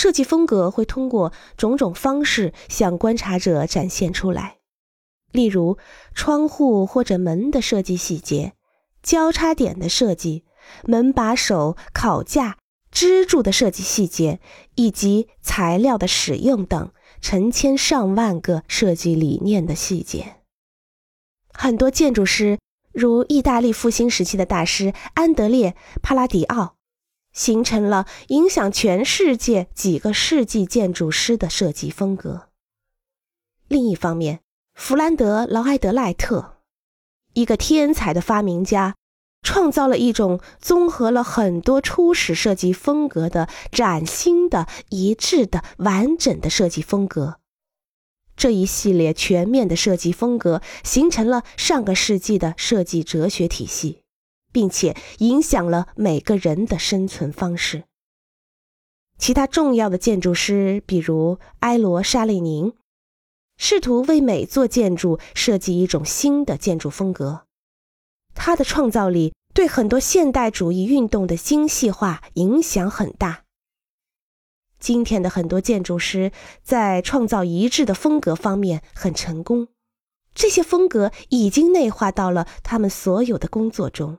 设计风格会通过种种方式向观察者展现出来，例如窗户或者门的设计细节、交叉点的设计、门把手、烤架、支柱的设计细节，以及材料的使用等成千上万个设计理念的细节。很多建筑师，如意大利复兴时期的大师安德烈·帕拉迪奥，形成了影响全世界几个世纪建筑师的设计风格。另一方面，弗兰德·劳埃德赖特，一个天才的发明家，创造了一种综合了很多初始设计风格的崭新的、一致的、完整的设计风格。这一系列全面的设计风格形成了上个世纪的设计哲学体系，并且影响了每个人的生存方式。其他重要的建筑师，比如埃罗·沙利宁，试图为每座建筑设计一种新的建筑风格。他的创造力对很多现代主义运动的精细化影响很大。今天的很多建筑师在创造一致的风格方面很成功，这些风格已经内化到了他们所有的工作中。